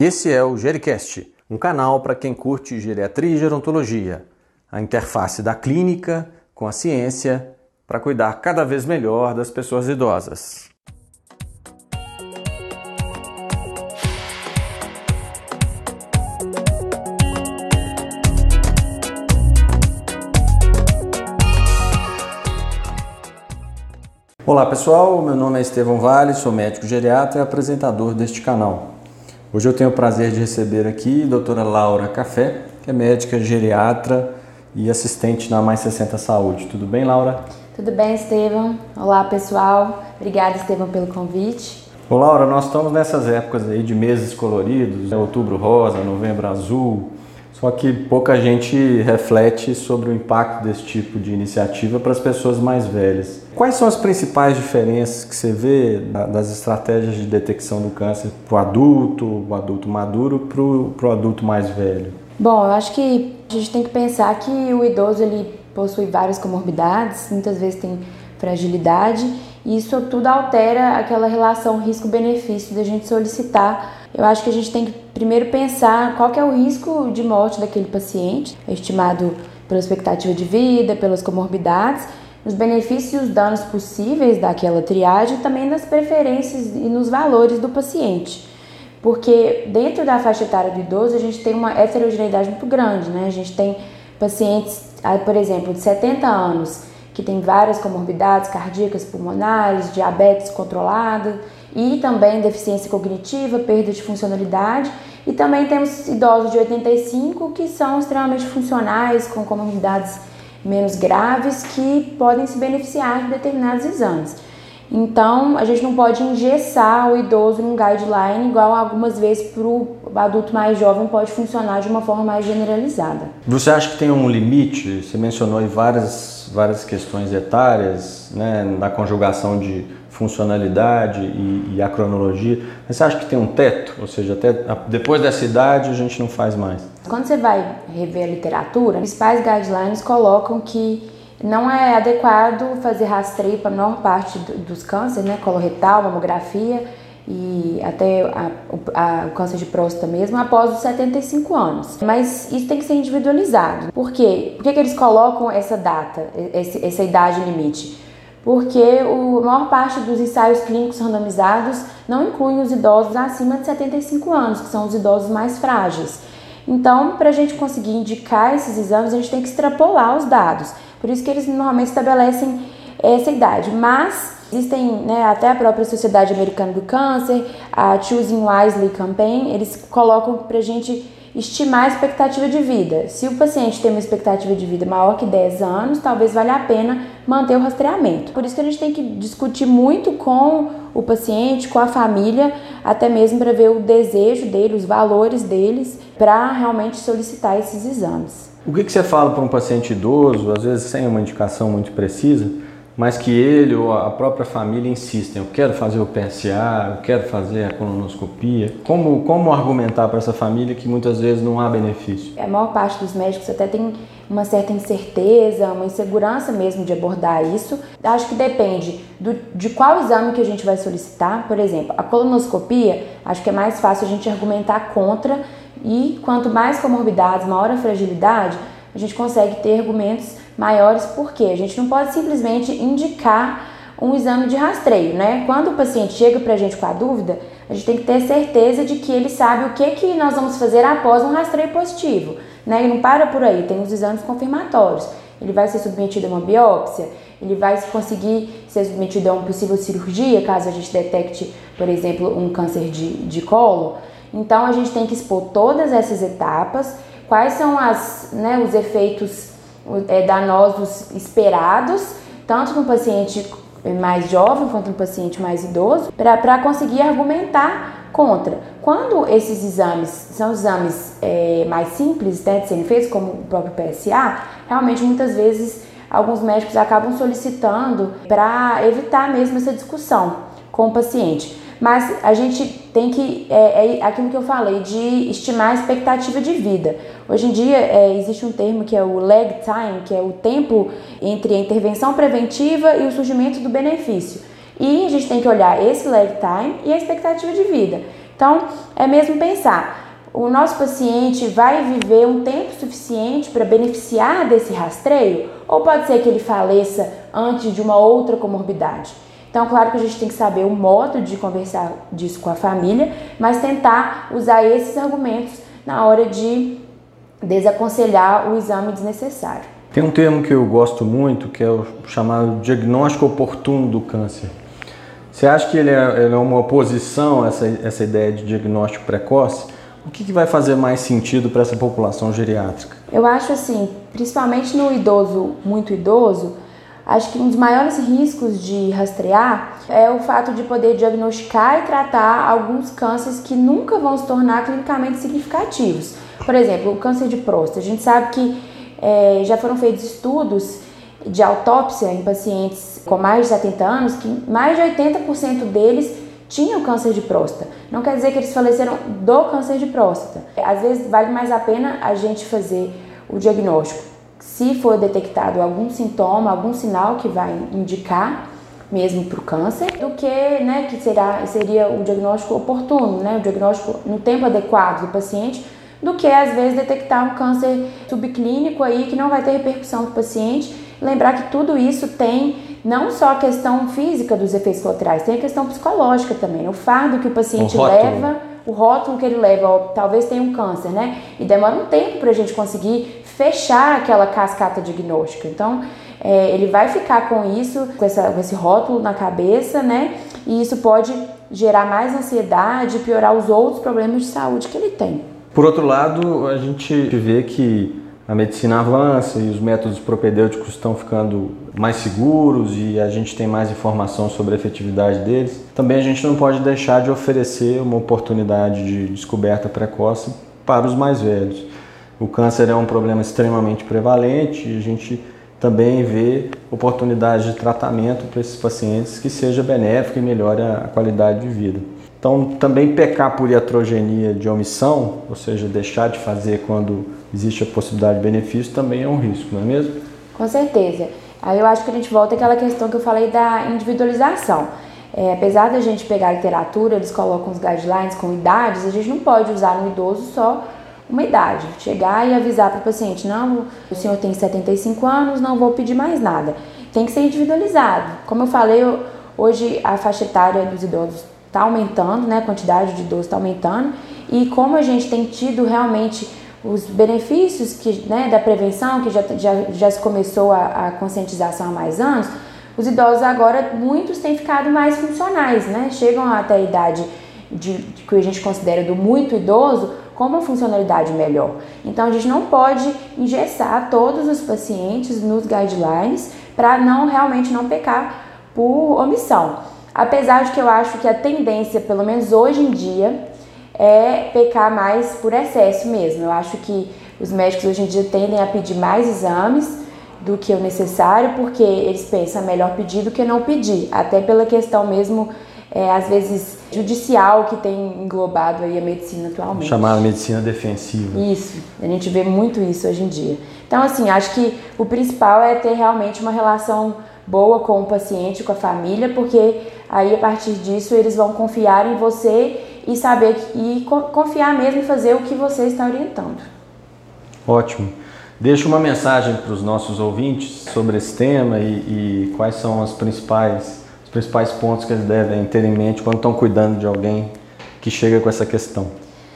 Esse é o Gericast, um canal para quem curte geriatria e gerontologia, a interface da clínica com a ciência para cuidar cada vez melhor das pessoas idosas. Olá pessoal, meu nome é Estevão Vale, sou médico geriatra e apresentador deste canal. Hoje eu tenho o prazer de receber aqui a doutora Laura Café, que é médica geriatra e assistente na Mais 60 Saúde. Tudo bem, Laura? Tudo bem, Estevão. Olá pessoal, obrigada Estevão pelo convite. Ô Laura, nós estamos nessas épocas aí de meses coloridos, né? outubro rosa, novembro azul, só que pouca gente reflete sobre o impacto desse tipo de iniciativa para as pessoas mais velhas. Quais são as principais diferenças que você vê das estratégias de detecção do câncer para o adulto, o adulto maduro, para o adulto mais velho? Bom, eu acho que a gente tem que pensar que o idoso ele possui várias comorbidades, muitas vezes tem fragilidade e isso tudo altera aquela relação risco-benefício da gente solicitar. Eu acho que a gente tem que primeiro pensar qual que é o risco de morte daquele paciente, estimado pela expectativa de vida, pelas comorbidades, os benefícios e os danos possíveis daquela triagem também das preferências e nos valores do paciente. Porque dentro da faixa etária do idoso a gente tem uma heterogeneidade muito grande, né? A gente tem pacientes, ah, por exemplo, de 70 anos que tem várias comorbidades cardíacas, pulmonares, diabetes controlada e também deficiência cognitiva, perda de funcionalidade. E também temos idosos de 85 que são extremamente funcionais, com comorbidades menos graves, que podem se beneficiar de determinados exames. Então, a gente não pode engessar o idoso num guideline, igual algumas vezes para o adulto mais jovem pode funcionar de uma forma mais generalizada. Você acha que tem um limite? Você mencionou várias, várias questões etárias, né, na conjugação de funcionalidade e, e, a cronologia. Mas você acha que tem um teto? Ou seja, até depois dessa idade a gente não faz mais? Quando você vai rever a literatura, os principais guidelines colocam que não é adequado fazer rastreio para a menor parte dos cânceres, né? Coloretal, mamografia e até a, a, o câncer de próstata mesmo após os 75 anos. Mas isso tem que ser individualizado. Por quê? Por que, que eles colocam essa data, esse, essa idade limite? Porque a maior parte dos ensaios clínicos randomizados não incluem os idosos acima de 75 anos, que são os idosos mais frágeis. Então, para a gente conseguir indicar esses exames, a gente tem que extrapolar os dados. Por isso que eles normalmente estabelecem essa idade. Mas existem, né, até a própria Sociedade Americana do Câncer, a Choosing Wisely Campaign, eles colocam para a gente estimar a expectativa de vida. Se o paciente tem uma expectativa de vida maior que 10 anos, talvez valha a pena manter o rastreamento. Por isso que a gente tem que discutir muito com o paciente, com a família, até mesmo para ver o desejo dele, os valores deles, para realmente solicitar esses exames. O que, que você fala para um paciente idoso, às vezes sem uma indicação muito precisa, mas que ele ou a própria família insistem, eu quero fazer o PSA, eu quero fazer a colonoscopia. Como, como argumentar para essa família que muitas vezes não há benefício? A maior parte dos médicos até tem uma certa incerteza, uma insegurança mesmo de abordar isso. Acho que depende do, de qual exame que a gente vai solicitar. Por exemplo, a colonoscopia, acho que é mais fácil a gente argumentar contra e quanto mais comorbidades, maior a fragilidade, a gente consegue ter argumentos maiores, porque a gente não pode simplesmente indicar um exame de rastreio, né? Quando o paciente chega para a gente com a dúvida, a gente tem que ter certeza de que ele sabe o que, que nós vamos fazer após um rastreio positivo, né? E não para por aí, tem os exames confirmatórios. Ele vai ser submetido a uma biópsia, ele vai conseguir ser submetido a uma possível cirurgia, caso a gente detecte, por exemplo, um câncer de, de colo. Então a gente tem que expor todas essas etapas, quais são as, né, os efeitos é, danosos esperados, tanto no paciente mais jovem quanto no paciente mais idoso, para conseguir argumentar contra. Quando esses exames são exames é, mais simples né, de serem feitos, como o próprio PSA, realmente muitas vezes alguns médicos acabam solicitando para evitar mesmo essa discussão com o paciente. Mas a gente tem que, é, é, aquilo que eu falei, de estimar a expectativa de vida. Hoje em dia é, existe um termo que é o lag time, que é o tempo entre a intervenção preventiva e o surgimento do benefício. E a gente tem que olhar esse lag time e a expectativa de vida. Então, é mesmo pensar, o nosso paciente vai viver um tempo suficiente para beneficiar desse rastreio? Ou pode ser que ele faleça antes de uma outra comorbidade? Então, claro que a gente tem que saber o modo de conversar disso com a família, mas tentar usar esses argumentos na hora de desaconselhar o exame desnecessário. Tem um termo que eu gosto muito, que é o chamado diagnóstico oportuno do câncer. Você acha que ele é, ele é uma oposição a essa, essa ideia de diagnóstico precoce? O que, que vai fazer mais sentido para essa população geriátrica? Eu acho assim, principalmente no idoso muito idoso, acho que um dos maiores riscos de rastrear é o fato de poder diagnosticar e tratar alguns cânceres que nunca vão se tornar clinicamente significativos. Por exemplo, o câncer de próstata. A gente sabe que é, já foram feitos estudos de autópsia em pacientes com mais de 70 anos que mais de 80% deles tinham câncer de próstata. Não quer dizer que eles faleceram do câncer de próstata. Às vezes vale mais a pena a gente fazer o diagnóstico. Se for detectado algum sintoma, algum sinal que vai indicar mesmo para o câncer, do que, né, que será, seria o diagnóstico oportuno, né, o diagnóstico no tempo adequado do paciente, do que às vezes detectar um câncer subclínico aí que não vai ter repercussão para o paciente. Lembrar que tudo isso tem não só a questão física dos efeitos colaterais, tem a questão psicológica também. Né? O fardo que o paciente o leva, o rótulo que ele leva, ó, talvez tenha um câncer, né? E demora um tempo para a gente conseguir fechar aquela cascata diagnóstica. Então, é, ele vai ficar com isso, com, essa, com esse rótulo na cabeça, né? E isso pode gerar mais ansiedade piorar os outros problemas de saúde que ele tem. Por outro lado, a gente vê que a medicina avança e os métodos propedêuticos estão ficando mais seguros e a gente tem mais informação sobre a efetividade deles, também a gente não pode deixar de oferecer uma oportunidade de descoberta precoce para os mais velhos. O câncer é um problema extremamente prevalente e a gente também vê oportunidade de tratamento para esses pacientes que seja benéfico e melhore a qualidade de vida. Então, também pecar por iatrogenia de omissão, ou seja, deixar de fazer quando existe a possibilidade de benefício, também é um risco, não é mesmo? Com certeza. Aí eu acho que a gente volta àquela questão que eu falei da individualização. É, apesar da gente pegar literatura, eles colocam os guidelines com idades, a gente não pode usar no idoso só uma idade. Chegar e avisar para o paciente, não, o senhor tem 75 anos, não vou pedir mais nada. Tem que ser individualizado. Como eu falei, hoje a faixa etária dos idosos está aumentando, né? A quantidade de idosos está aumentando. E como a gente tem tido realmente os benefícios que, né, da prevenção, que já, já, já se começou a, a conscientização há mais anos, os idosos agora, muitos têm ficado mais funcionais, né? Chegam até a idade de, de, que a gente considera do muito idoso com uma funcionalidade melhor. Então a gente não pode engessar todos os pacientes nos guidelines para não realmente não pecar por omissão. Apesar de que eu acho que a tendência, pelo menos hoje em dia, é pecar mais por excesso mesmo. Eu acho que os médicos hoje em dia tendem a pedir mais exames do que o necessário, porque eles pensam melhor pedir do que não pedir, até pela questão mesmo, é, às vezes, judicial que tem englobado aí a medicina atualmente. Chamada medicina defensiva. Isso, a gente vê muito isso hoje em dia. Então, assim, acho que o principal é ter realmente uma relação boa com o paciente, com a família, porque aí a partir disso eles vão confiar em você e saber e confiar mesmo em fazer o que você está orientando. Ótimo. Deixa uma mensagem para os nossos ouvintes sobre esse tema e, e quais são as principais, os principais pontos que eles devem ter em mente quando estão cuidando de alguém que chega com essa questão.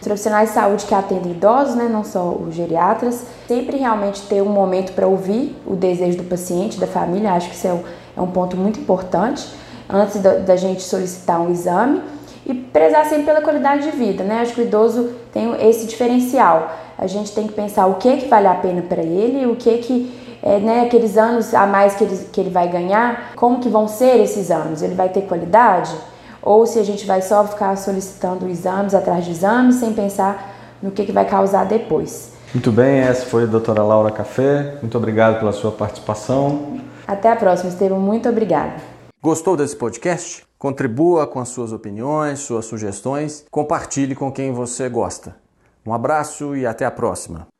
Os profissionais de saúde que atendem idosos, né, não só os geriatras, sempre realmente ter um momento para ouvir o desejo do paciente, da família, acho que isso é um, é um ponto muito importante, antes da, da, gente solicitar um exame, e prezar sempre pela qualidade de vida, né? Acho que o idoso tem esse diferencial. A gente tem que pensar o que, que vale a pena para ele, o que que é, né, aqueles anos a mais que ele, que ele vai ganhar, como que vão ser esses anos? Ele vai ter qualidade? ou se a gente vai só ficar solicitando exames atrás de exames sem pensar no que, que vai causar depois. Muito bem, essa foi a doutora Laura Café. Muito obrigado pela sua participação. Até a próxima, Estevam. Muito obrigada. Gostou desse podcast? Contribua com as suas opiniões, suas sugestões. Compartilhe com quem você gosta. Um abraço e até a próxima.